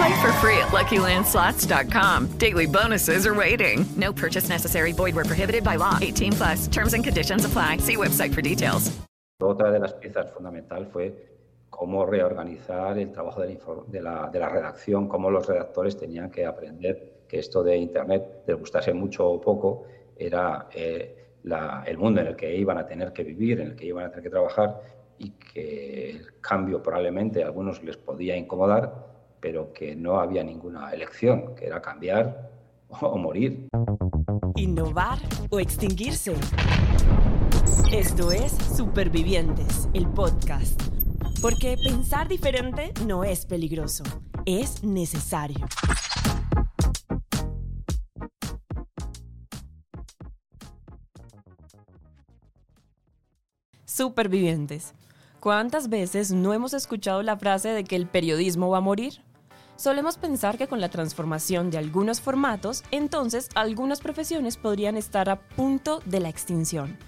Play for free at LuckyLandSlots.com. Daily bonuses are waiting. No purchase necessary. Void were prohibited by law. 18 plus. Terms and conditions apply. See website for details. Otra de las piezas fundamental fue cómo reorganizar el trabajo de la, de, la, de la, redacción, cómo los redactores tenían que aprender que esto de Internet, les gustase mucho o poco, era eh, la, el mundo en el que iban a tener que vivir, en el que iban a tener que trabajar y que el cambio probablemente a algunos les podía incomodar, pero que no había ninguna elección, que era cambiar o morir. Innovar o extinguirse. Esto es Supervivientes, el podcast. Porque pensar diferente no es peligroso, es necesario. Supervivientes. ¿Cuántas veces no hemos escuchado la frase de que el periodismo va a morir? Solemos pensar que con la transformación de algunos formatos, entonces algunas profesiones podrían estar a punto de la extinción.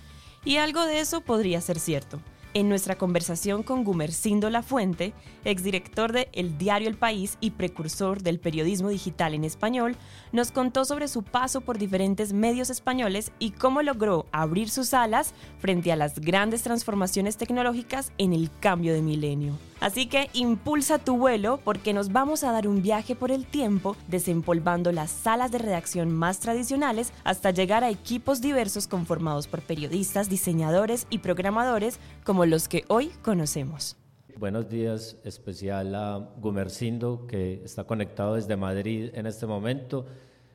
Y algo de eso podría ser cierto. En nuestra conversación con Gumercindo Lafuente, exdirector de El Diario El País y precursor del periodismo digital en español, nos contó sobre su paso por diferentes medios españoles y cómo logró abrir sus alas frente a las grandes transformaciones tecnológicas en el cambio de milenio. Así que impulsa tu vuelo porque nos vamos a dar un viaje por el tiempo desempolvando las salas de redacción más tradicionales hasta llegar a equipos diversos conformados por periodistas, diseñadores y programadores como los que hoy conocemos. Buenos días, especial a Gumercindo, que está conectado desde Madrid en este momento,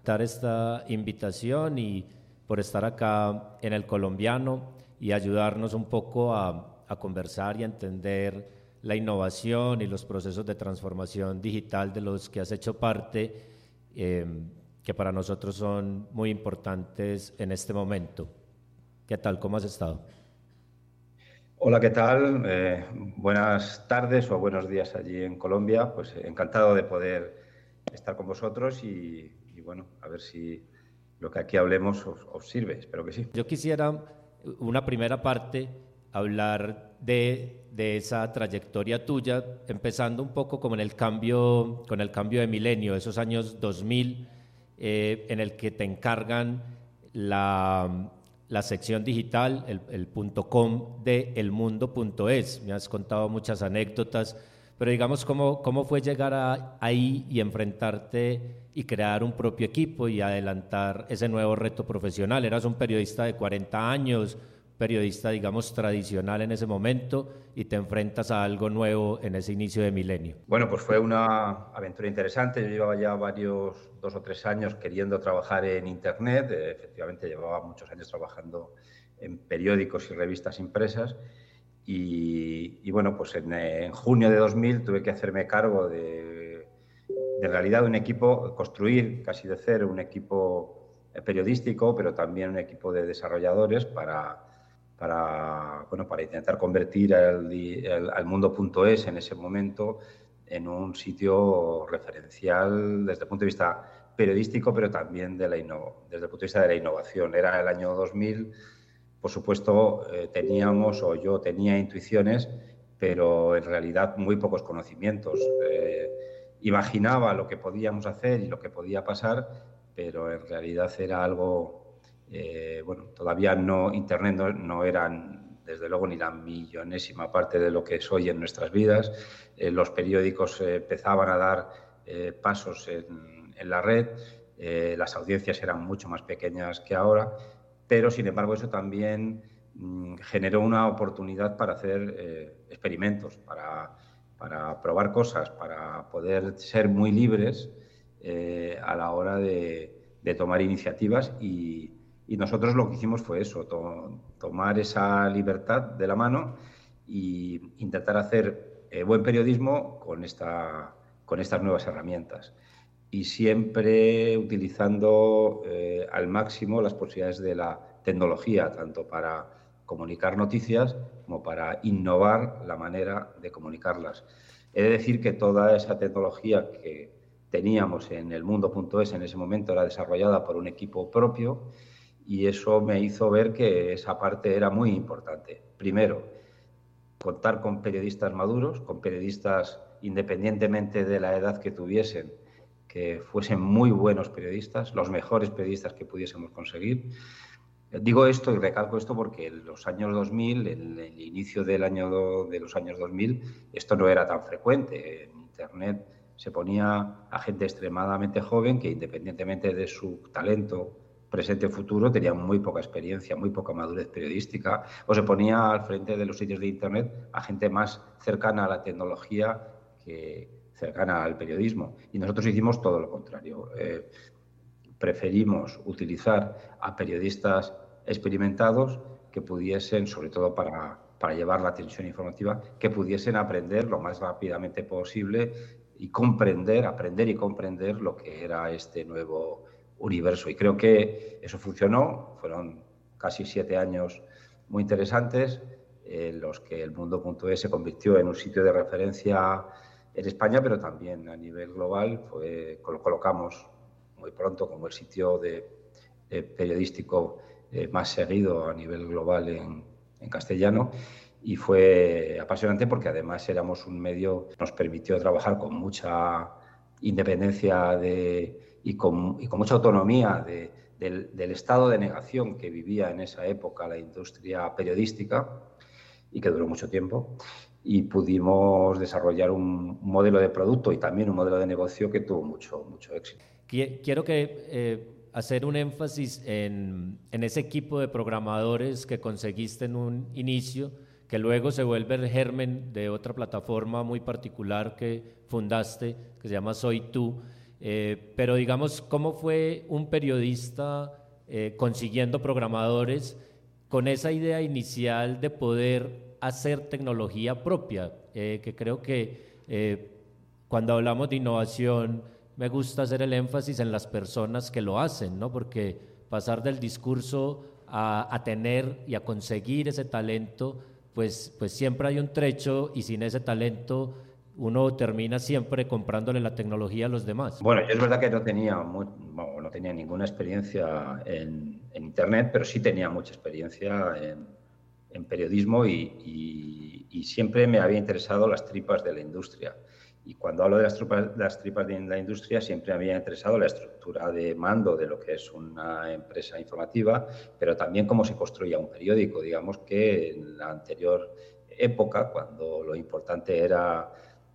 dar esta invitación y por estar acá en el colombiano y ayudarnos un poco a, a conversar y a entender la innovación y los procesos de transformación digital de los que has hecho parte, em, que para nosotros son muy importantes en este momento. ¿Qué tal? ¿Cómo has estado? Hola, ¿qué tal? Eh, buenas tardes o buenos días allí en Colombia. Pues eh, encantado de poder estar con vosotros y, bueno, a ver si lo que aquí hablemos os, os sirve. Espero que sí. Yo quisiera una primera parte hablar de, esa trayectoria tuya, empezando un poco como en el cambio, con el cambio de milenio, esos años 2000, eh, en el que te encargan la, sección digital, el, el punto .com de elmundo.es. Me has contado muchas anécdotas, pero digamos, ¿cómo, cómo fue llegar ahí y enfrentarte y crear un propio equipo y adelantar ese nuevo reto profesional? Eras un periodista de 40 años, periodista, digamos, tradicional en ese momento y te enfrentas a algo nuevo en ese inicio de milenio? Bueno, pues fue una aventura interesante. Yo llevaba ya varios, dos o tres años queriendo trabajar en Internet. Eh, efectivamente, llevaba muchos años trabajando en periódicos y revistas impresas. Y, bueno, pues en, junio de 2000 tuve que hacerme cargo de, de, en realidad, un equipo, construir casi de cero un equipo periodístico, pero también un equipo de desarrolladores para para, bueno, para intentar convertir al, al mundo.es en ese momento en un sitio referencial desde el punto de vista periodístico, pero también desde el punto de vista de la innovación. Era el año 2000, por supuesto, eh, teníamos o yo tenía intuiciones, pero en realidad muy pocos conocimientos. Eh, imaginaba lo que podíamos hacer y lo que podía pasar, pero en realidad era algo eh, bueno, todavía no, Internet no, eran, desde luego, ni la millonésima parte de lo que es hoy en nuestras vidas. Eh, los periódicos eh, empezaban a dar pasos en, la red, las audiencias eran mucho más pequeñas que ahora, pero sin embargo eso también mm, generó una oportunidad para hacer experimentos, para, para, probar cosas, para poder ser muy libres a la hora de, tomar iniciativas y, nosotros lo que hicimos fue eso, tomar esa libertad de la mano e intentar hacer eh, buen periodismo con, esta, con estas nuevas herramientas y siempre utilizando eh, al máximo las posibilidades de la tecnología, tanto para comunicar noticias como para innovar la manera de comunicarlas. He de decir que toda esa tecnología que teníamos en el mundo.es en ese momento era desarrollada por un equipo propio y eso me hizo ver que esa parte era muy importante. Primero, contar con periodistas maduros, con periodistas independientemente de la edad que tuviesen, que fuesen muy buenos periodistas, los mejores periodistas que pudiésemos conseguir. Digo esto y recalco esto porque en los años 2000, en el inicio del año de los años 2000, esto no era tan frecuente. En Internet se ponía a gente extremadamente joven que independientemente de su talento presente futuro tenía muy poca experiencia, muy poca madurez periodística, o se ponía al frente de los sitios de Internet a gente más cercana a la tecnología que cercana al periodismo. Y nosotros hicimos todo lo contrario. Eh, preferimos utilizar a periodistas experimentados que pudiesen, sobre todo para, para llevar la atención informativa, que pudiesen aprender lo más rápidamente posible y comprender, aprender y comprender lo que era este nuevo universo. Y creo que eso funcionó, fueron casi siete años muy interesantes, en los que el mundo.es se convirtió en un sitio de referencia en España, pero también a nivel global, fue, lo colocamos muy pronto como el sitio de, periodístico eh, más seguido a nivel global en, en castellano. Y fue apasionante porque además éramos un medio que nos permitió trabajar con mucha independencia de, y, con, y, con, mucha autonomía de, del, del, estado de negación que vivía en esa época la industria periodística y que duró mucho tiempo y pudimos desarrollar un modelo de producto y también un modelo de negocio que tuvo mucho, mucho éxito. Quiero que eh, hacer un énfasis en, en ese equipo de programadores que conseguiste en un inicio que luego se vuelve el germen de otra plataforma muy particular que fundaste, que se llama Soy Tú. Eh, pero digamos, ¿cómo fue un periodista eh, consiguiendo programadores con esa idea inicial de poder hacer tecnología propia? Eh, que creo que cuando hablamos de innovación, me gusta hacer el énfasis en las personas que lo hacen, ¿no? Porque pasar del discurso a, a tener y a conseguir ese talento pues, pues siempre hay un trecho y sin ese talento uno termina siempre comprándole la tecnología a los demás. Bueno, es verdad que no tenía, no tenía ninguna experiencia en, Internet, pero sí tenía mucha experiencia en, periodismo y, siempre me había interesado las tripas de la industria. Y cuando hablo de las, tripas, las tripas de la industria, siempre me había interesado la estructura de mando de lo que es una empresa informativa, pero también cómo se construía un periódico. Digamos que en la anterior época, cuando lo importante era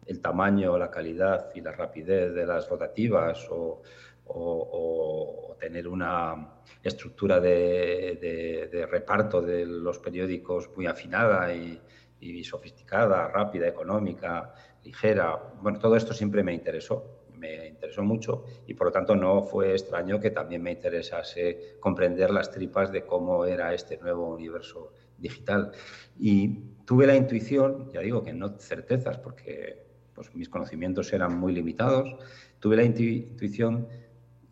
el tamaño, la calidad y la rapidez de las rotativas o, tener una estructura de, reparto de los periódicos muy afinada y, y sofisticada, rápida, económica, ligera. Bueno, todo esto siempre me interesó, me interesó mucho y por lo tanto no fue extraño que también me interesase comprender las tripas de cómo era este nuevo universo digital. Y tuve la intuición, ya digo que no certezas porque pues, mis conocimientos eran muy limitados, tuve la intuición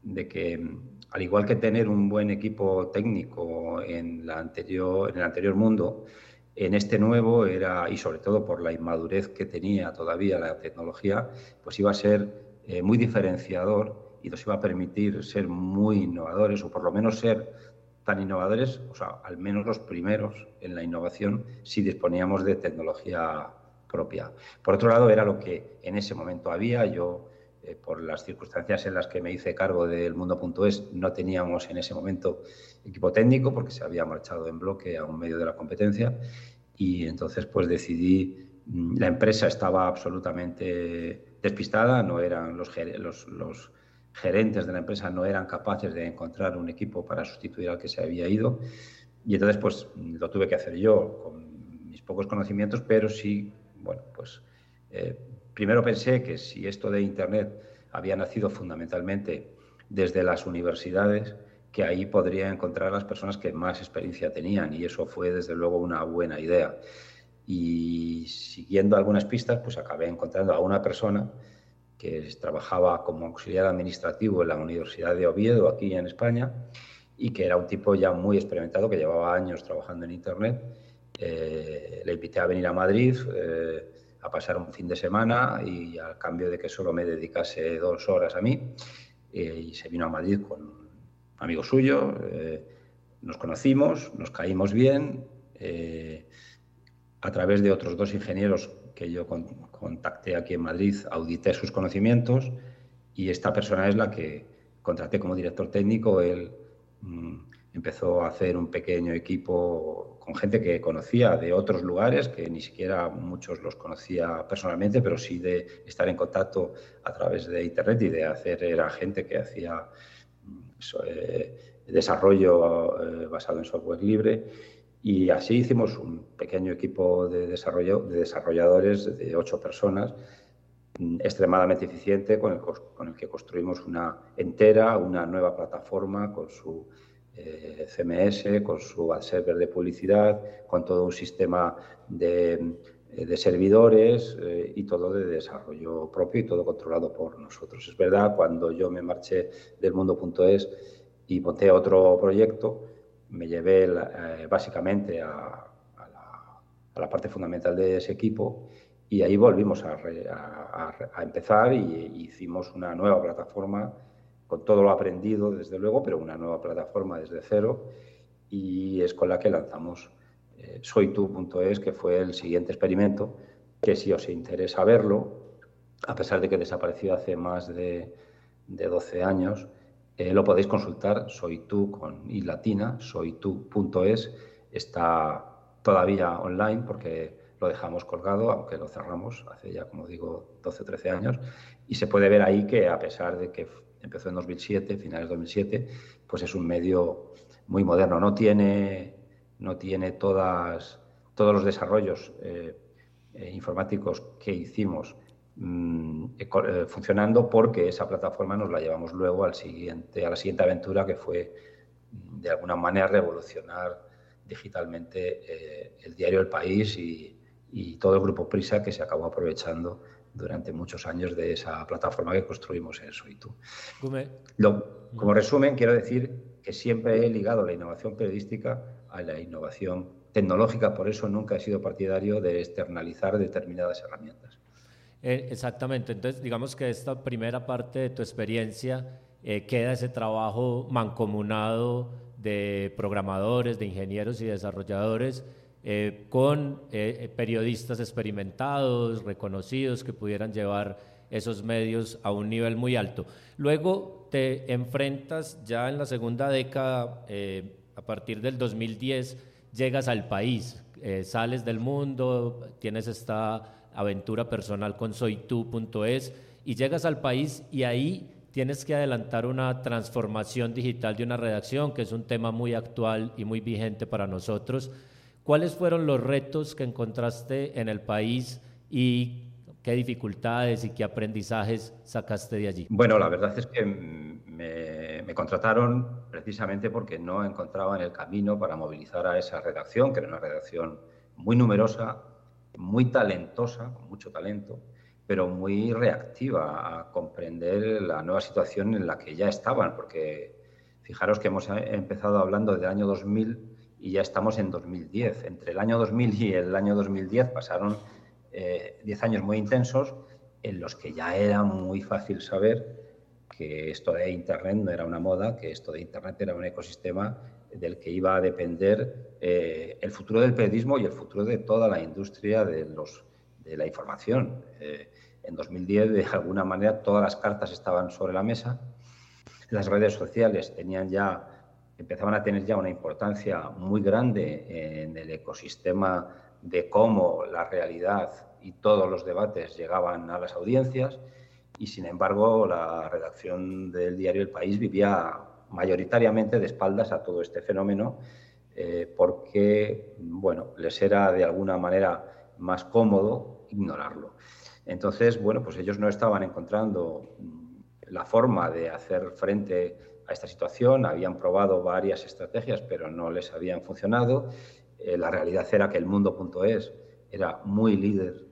de que al igual que tener un buen equipo técnico en, la anterior, en el anterior mundo, en este nuevo era, y sobre todo por la inmadurez que tenía todavía la tecnología, pues iba a ser eh, muy diferenciador y nos iba a permitir ser muy innovadores o por lo menos ser tan innovadores, o sea, al menos los primeros en la innovación si disponíamos de tecnología propia. Por otro lado, era lo que en ese momento había. Yo, eh, por las circunstancias en las que me hice cargo del mundo.es, no teníamos en ese momento equipo técnico porque se había marchado en bloque a un medio de la competencia y entonces pues decidí, mm, la empresa estaba absolutamente despistada, no eran los, los, los gerentes de la empresa no eran capaces de encontrar un equipo para sustituir al que se había ido Y entonces, pues lo tuve que hacer yo con mis pocos conocimientos, pero sí, bueno, pues eh, primero pensé que si esto de Internet había nacido fundamentalmente desde las universidades, que ahí podría encontrar las personas que más experiencia tenían y eso fue desde luego una buena idea. Y siguiendo algunas pistas, pues acabé encontrando a una persona que trabajaba como auxiliar administrativo en la Universidad de Oviedo, aquí en España, y que era un tipo ya muy experimentado, que llevaba años trabajando en Internet. Eh, le invité a venir a Madrid eh, a pasar un fin de semana y al cambio de que solo me dedicase dos horas a mí, eh, y se vino a Madrid con un amigo suyo, nos conocimos, nos caímos bien, a través de otros dos ingenieros que yo contacté aquí en Madrid, audité sus conocimientos y esta persona es la que contraté como director técnico. Él mm, empezó a hacer un pequeño equipo con gente que conocía de otros lugares, que ni siquiera muchos los conocía personalmente, pero sí de estar en contacto a través de Internet y de hacer, era gente que hacía mm, eh, desarrollo eh, basado en software libre. Y así hicimos un pequeño equipo de, desarrollo, de desarrolladores de ocho personas, mm, extremadamente eficiente, con el, con el, que construimos una entera, una nueva plataforma con su eh, CMS, con su ad server de publicidad, con todo un sistema de, eh, de servidores eh, y todo de desarrollo propio y todo controlado por nosotros. Es verdad, cuando yo me marché del mundo.es y monté otro proyecto, me llevé eh, básicamente a, la, parte fundamental de ese equipo y ahí volvimos a, empezar y, hicimos una nueva plataforma con todo lo aprendido, desde luego, pero una nueva plataforma desde cero y es con la que lanzamos eh, soytu.es, que fue el siguiente experimento, que si os interesa verlo, a pesar de que desapareció hace más de, de 12 años, eh, lo podéis consultar, soy tú con i latina, soytu.es, está todavía online porque lo dejamos colgado, aunque lo cerramos hace ya, como digo, 12 o 13 años, y se puede ver ahí que a pesar de que empezó en 2007, finales de 2007, pues es un medio muy moderno, no tiene, no tiene todas, todos los desarrollos eh, eh, informáticos que hicimos Mm, eh, funcionando porque esa plataforma nos la llevamos luego al siguiente, a la siguiente aventura que fue de alguna manera revolucionar digitalmente el diario El País y, todo el grupo Prisa que se acabó aprovechando durante muchos años de esa plataforma que construimos en Soitu. como resumen, quiero decir que siempre he ligado la innovación periodística a la innovación tecnológica, por eso nunca he sido partidario de externalizar determinadas herramientas. Eh, exactamente, entonces digamos que esta primera parte de tu experiencia eh, queda ese trabajo mancomunado de programadores, de ingenieros y desarrolladores eh, con periodistas experimentados, reconocidos, que pudieran llevar esos medios a un nivel muy alto. Luego te enfrentas ya en la segunda década, a partir del 2010, llegas al país, sales del mundo, tienes esta aventura personal con soytu.es y llegas al país y ahí tienes que adelantar una transformación digital de una redacción, que es un tema muy actual y muy vigente para nosotros. ¿Cuáles fueron los retos que encontraste en el país y qué dificultades y qué aprendizajes sacaste de allí? Bueno, la verdad es que me, contrataron precisamente porque no encontraban el camino para movilizar a esa redacción, que era una redacción muy numerosa, muy talentosa, con mucho talento, pero muy reactiva a comprender la nueva situación en la que ya estaban, porque fijaros que hemos empezado hablando del año 2000 y ya estamos en 2010. Entre el año 2000 y el año 2010 pasaron 10 eh, años muy intensos en los que ya era muy fácil saber que esto de Internet no era una moda, que esto de Internet era un ecosistema del que iba a depender eh, el futuro del periodismo y el futuro de toda la industria de, los, de la información. Eh, en 2010, de alguna manera, todas las cartas estaban sobre la mesa. Las redes sociales tenían ya, empezaban a tener ya una importancia muy grande en el ecosistema de cómo la realidad y todos los debates llegaban a las audiencias y, sin embargo, la redacción del diario El País vivía mayoritariamente de espaldas a todo este fenómeno eh, porque, bueno, les era de alguna manera más cómodo ignorarlo. Entonces, bueno, pues ellos no estaban encontrando la forma de hacer frente esta situación, habían probado varias estrategias, pero no les habían funcionado. Eh, la realidad era que el mundo.es era muy líder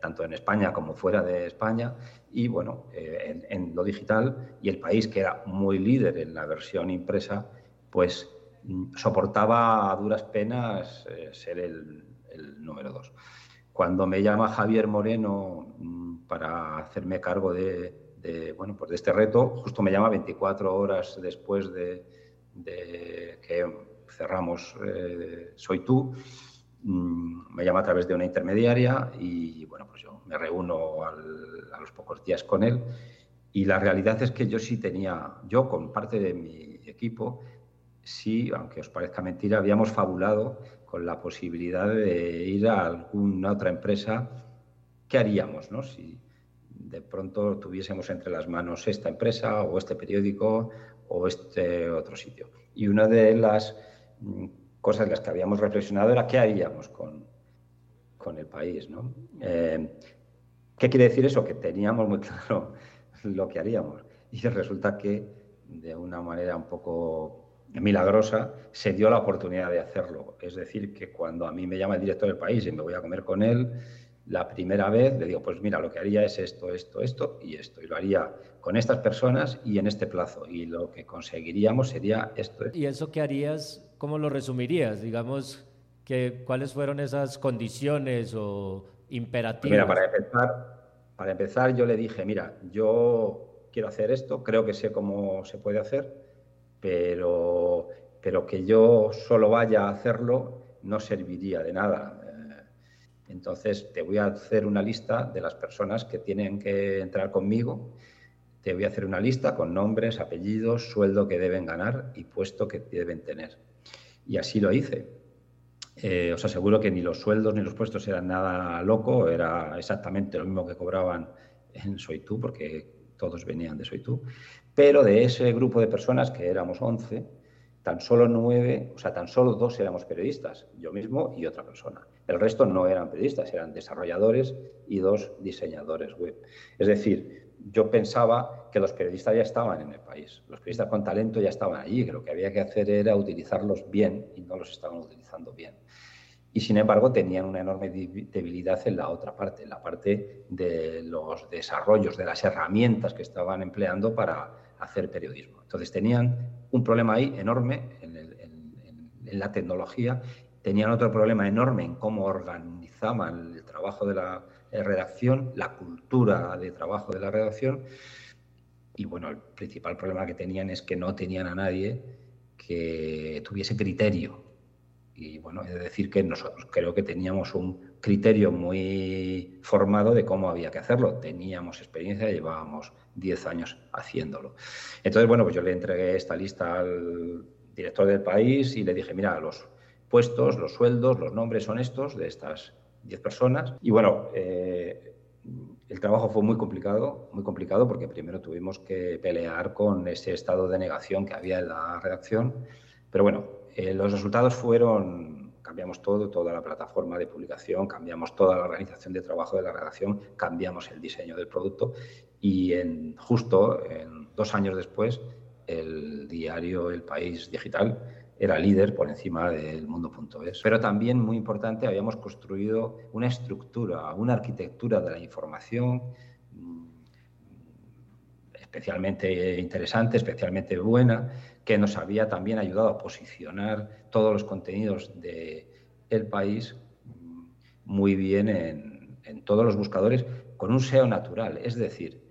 tanto en España como fuera de España y bueno, eh, en, lo digital y el país que era muy líder en la versión impresa, pues mm, soportaba a duras penas eh, ser el, número dos. Cuando me llama Javier Moreno mm, para hacerme cargo de, bueno, pues de este reto, justo me llama 24 horas después de, que cerramos eh, Soy tú, mm, me llama a través de una intermediaria y bueno, pues yo me reúno a los pocos días con él y la realidad es que yo sí tenía, yo con parte de mi equipo, sí, aunque os parezca mentira, habíamos fabulado con la posibilidad de ir a alguna otra empresa. ¿Qué haríamos no? De pronto tuviésemos entre las manos esta empresa o este periódico o este otro sitio? Y una de las mm, cosas en las que habíamos reflexionado era qué haríamos con, con el país. ¿no? Eh, ¿Qué quiere decir eso? Que teníamos muy claro lo que haríamos. Y resulta que de una manera un poco milagrosa, se dio la oportunidad de hacerlo. Es decir, que cuando a mí me llama el director del país y me voy a comer con él, la primera vez le digo, pues mira, lo que haría es esto, esto, esto y esto. Y lo haría con estas personas y en este plazo. Y lo que conseguiríamos sería esto. ¿Y eso qué harías? ¿Cómo lo resumirías? Digamos, que, ¿cuáles fueron esas condiciones o imperativos? Mira, para empezar, para empezar yo le dije, mira, yo quiero hacer esto, creo que sé cómo se puede hacer pero, pero que yo solo vaya a hacerlo no serviría de nada. Entonces, te voy a hacer una lista de las personas que tienen que entrar conmigo. Te voy a hacer una lista con nombres, apellidos, sueldo que deben ganar y puesto que deben tener. Y así lo hice. Eh, os aseguro que ni los sueldos ni los puestos eran nada loco, era exactamente lo mismo que cobraban en Soy Tú, porque todos venían de Soy Tú, pero de ese grupo de personas, que éramos 11, tan solo nueve, o sea, tan solo dos éramos periodistas, yo mismo y otra persona. El resto no eran periodistas, eran desarrolladores y dos diseñadores web. Es decir, yo pensaba que los periodistas ya estaban en el país, los periodistas con talento ya estaban allí, que lo que había que hacer era utilizarlos bien y no los estaban utilizando bien y sin embargo tenían una enorme debilidad en la otra parte, en la parte de los desarrollos, de las herramientas que estaban empleando para hacer periodismo. Entonces tenían un problema ahí enorme en, la tecnología, tenían otro problema enorme en cómo organizaban el trabajo de la redacción, la cultura de trabajo de la redacción, y bueno, el principal problema que tenían es que no tenían a nadie que tuviese criterio y bueno, es decir que nosotros creo que teníamos un criterio muy formado de cómo había que hacerlo. Teníamos experiencia, llevábamos 10 años haciéndolo. Entonces, bueno, pues yo le entregué esta lista al director del país y le dije, mira, los puestos, los sueldos, los nombres son estos de estas 10 personas. Y bueno, eh, el trabajo fue muy complicado, muy complicado porque primero tuvimos que pelear con ese estado de negación que había en la redacción. Pero bueno, eh, los resultados fueron, cambiamos todo, toda la plataforma de publicación, cambiamos toda la organización de trabajo de la redacción, cambiamos el diseño del producto y en, justo en, dos años después el diario El País Digital era líder por encima del mundo.es. Pero también, muy importante, habíamos construido una estructura, una arquitectura de la información mm, especialmente interesante, especialmente buena, que nos había también ayudado a posicionar todos los contenidos del el país mm, muy bien en, todos los buscadores con un SEO natural. Es decir,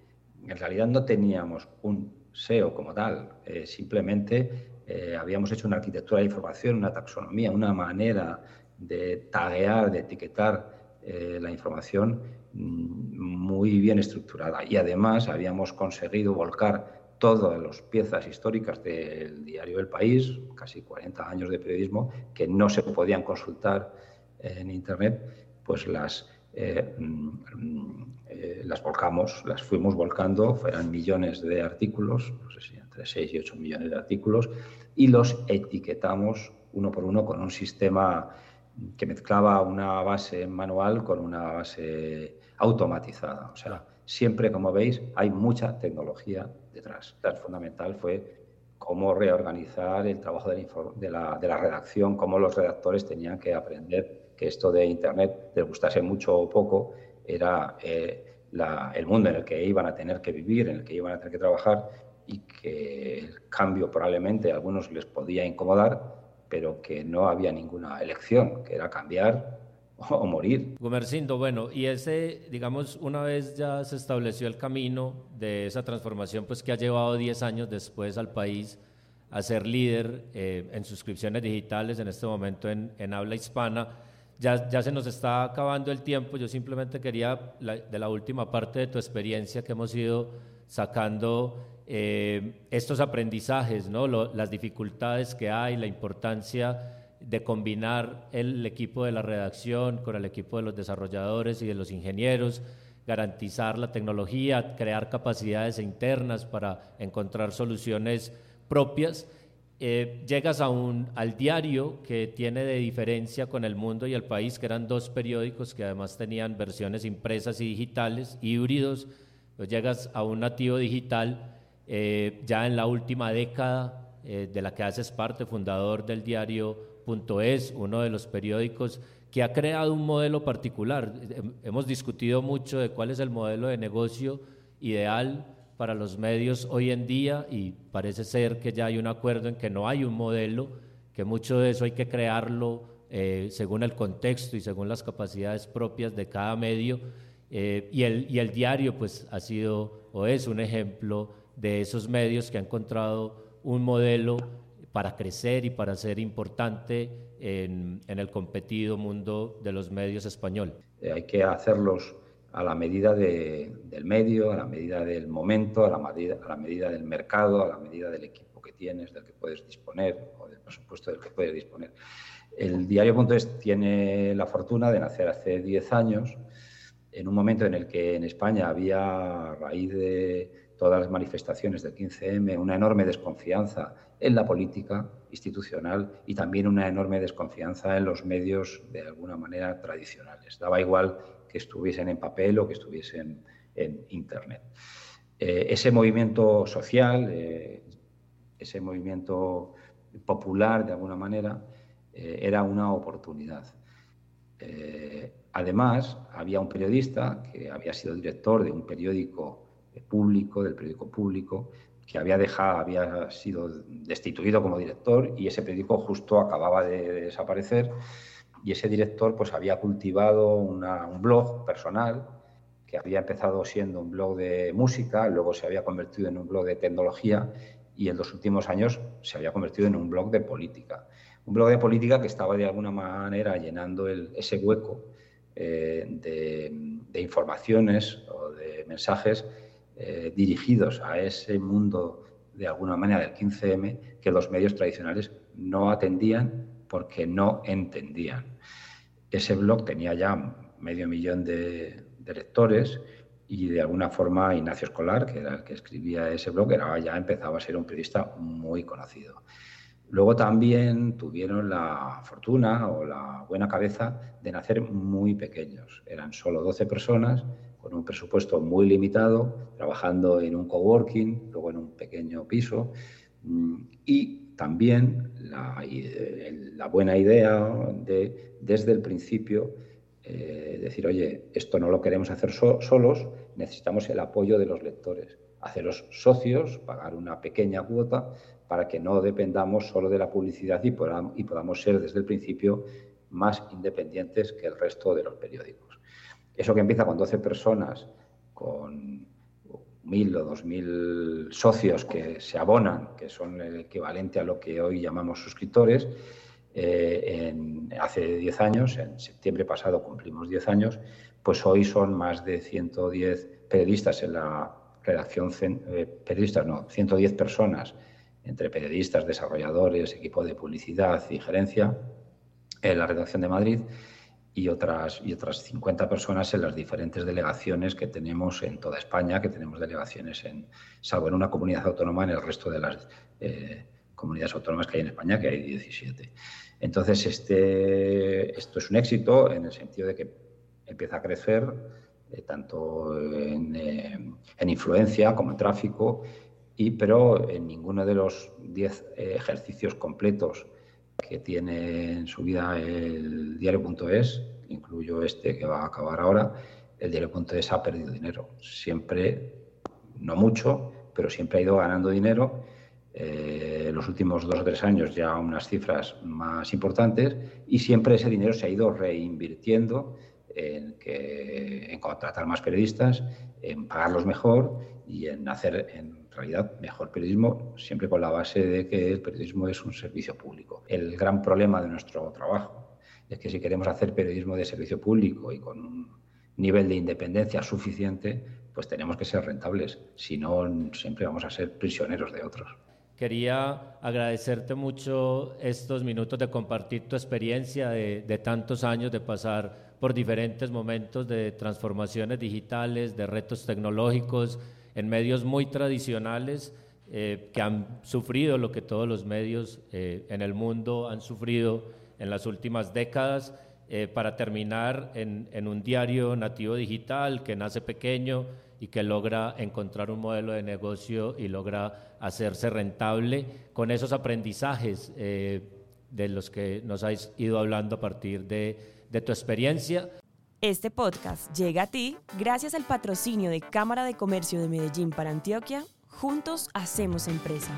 en realidad no teníamos un SEO como tal, eh, simplemente eh, habíamos hecho una arquitectura de información, una taxonomía, una manera de taguear, de etiquetar eh, la información mm, muy bien estructurada. Y además habíamos conseguido volcar todas las piezas históricas del diario El País, casi 40 años de periodismo, que no se podían consultar en Internet, pues las eh, mm, eh, las volcamos, las fuimos volcando, eran millones de artículos, no sé si entre 6 y 8 millones de artículos, y los etiquetamos uno por uno con un sistema que mezclaba una base manual con una base automatizada. O sea, siempre, como veis, hay mucha tecnología detrás. Lo fundamental fue cómo reorganizar el trabajo de la, de la, redacción, cómo los redactores tenían que aprender que esto de Internet, les gustase mucho o poco, era eh, el mundo en el que iban a tener que vivir, en el que iban a tener que trabajar y que el cambio probablemente a algunos les podía incomodar, pero que no había ninguna elección, que era cambiar o morir. Gumercindo, bueno, y ese, digamos, una vez ya se estableció el camino de esa transformación, pues que ha llevado 10 años después al país a ser líder eh, en suscripciones digitales, en este momento en, en habla hispana, ya, ya, se nos está acabando el tiempo, yo simplemente quería, de la última parte de tu experiencia que hemos ido sacando eh, estos aprendizajes, ¿no? las dificultades que hay, la importancia de combinar el equipo de la redacción con el equipo de los desarrolladores y de los ingenieros, garantizar la tecnología, crear capacidades internas para encontrar soluciones propias. Eh, llegas a un, al diario que tiene de diferencia con El Mundo y El País, que eran dos periódicos que además tenían versiones impresas y digitales, híbridos, pues llegas a un nativo digital eh, ya en la última década eh, de la que haces parte, fundador del diario Punto Es, uno de los periódicos que ha creado un modelo particular. Hemos discutido mucho de cuál es el modelo de negocio ideal para los medios hoy en día y parece ser que ya hay un acuerdo en que no hay un modelo, que mucho de eso hay que crearlo eh, según el contexto y según las capacidades propias de cada medio. y, el, y el diario pues ha sido o es un ejemplo de esos medios que ha encontrado un modelo para crecer y para ser importante en, el competido mundo de los medios español. Eh, hay que hacerlos a la medida del medio, a la medida del momento, a la, medida, a la medida del mercado, a la medida del equipo que tienes, del que puedes disponer o del presupuesto del que puedes disponer. El diario.es tiene la fortuna de nacer hace 10 años, en un momento en el que en España había, a raíz de todas las manifestaciones del 15M, una enorme desconfianza en la política institucional y también una enorme desconfianza en los medios de alguna manera tradicionales. Daba igual que estuviesen en papel o que estuviesen en Internet. Eh, ese movimiento social, eh, ese movimiento popular de alguna manera, eh, era una oportunidad. además, había un periodista que había sido director de un periódico público, del periódico público, que había dejado, había sido destituido como director y ese periódico justo acababa de, desaparecer y ese director pues había cultivado un blog personal que había empezado siendo un blog de música, luego se había convertido en un blog de tecnología y en los últimos años se había convertido en un blog de política. Un blog de política que estaba de alguna manera llenando ese hueco eh, de, de informaciones o de mensajes eh, dirigidos a ese mundo de alguna manera del 15M que los medios tradicionales no atendían porque no entendían. Ese blog tenía ya medio millón de, lectores y de alguna forma Ignacio Escolar, que era el que escribía ese blog, era, ya empezaba a ser un periodista muy conocido. Luego también tuvieron la fortuna o la buena cabeza de nacer muy pequeños. Eran solo 12 personas con un presupuesto muy limitado, trabajando en un coworking, luego en un pequeño piso, mm, y también la, buena idea de, desde el principio, eh, decir, oye, esto no lo queremos hacer solos, necesitamos el apoyo de los lectores, haceros socios, pagar una pequeña cuota para que no dependamos solo de la publicidad y podamos ser desde el principio más independientes que el resto de los periódicos. Eso que empieza con 12 personas, con mil o dos mil socios que se abonan, que son el equivalente a lo que hoy llamamos suscriptores, eh, hace 10 años, en septiembre pasado cumplimos 10 años, pues hoy son más de 110 periodistas en la redacción, eh, periodistas no, 110 personas entre periodistas, desarrolladores, equipo de publicidad y gerencia en la redacción de Madrid y otras, y otras 50 personas en las diferentes delegaciones que tenemos en toda España, que tenemos delegaciones en, salvo en una comunidad autónoma, en el resto de las eh, comunidades autónomas que hay en España, que hay 17. Entonces, este, esto es un éxito en el sentido de que empieza a crecer eh, tanto en, eh, en, influencia como en tráfico, y, pero en ninguno de los 10 ejercicios completos que tiene en su vida el diario.es, incluyo este que va a acabar ahora, el diario.es ha perdido dinero. Siempre, no mucho, pero siempre ha ido ganando dinero. Eh, los últimos dos o tres años ya unas cifras más importantes y siempre ese dinero se ha ido reinvirtiendo en, en contratar más periodistas, en pagarlos mejor y en hacer en realidad mejor periodismo, siempre con la base de que el periodismo es un servicio público. El gran problema de nuestro trabajo es que si queremos hacer periodismo de servicio público y con un nivel de independencia suficiente, pues tenemos que ser rentables, si no siempre vamos a ser prisioneros de otros. Quería agradecerte mucho estos minutos de compartir tu experiencia de, de tantos años de pasar por diferentes momentos de transformaciones digitales, de retos tecnológicos, en medios muy tradicionales eh, que han sufrido lo que todos los medios eh, en el mundo han sufrido en las últimas décadas, eh, para terminar en, en, un diario nativo digital que nace pequeño y que logra encontrar un modelo de negocio y logra hacerse rentable con esos aprendizajes de los que nos has ido hablando a partir de, de tu experiencia. Este podcast llega a ti gracias al patrocinio de Cámara de Comercio de Medellín para Antioquia. Juntos hacemos empresa.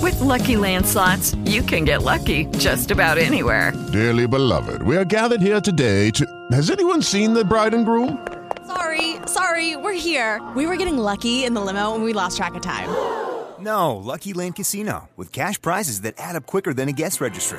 With lucky landslots, you can get lucky just about anywhere. Dearly beloved, we are gathered here today to. Has anyone seen the bride and groom? Sorry, sorry, we're here. We were getting lucky in the limo and we lost track of time. No, Lucky Land Casino, with cash prizes that add up quicker than a guest registry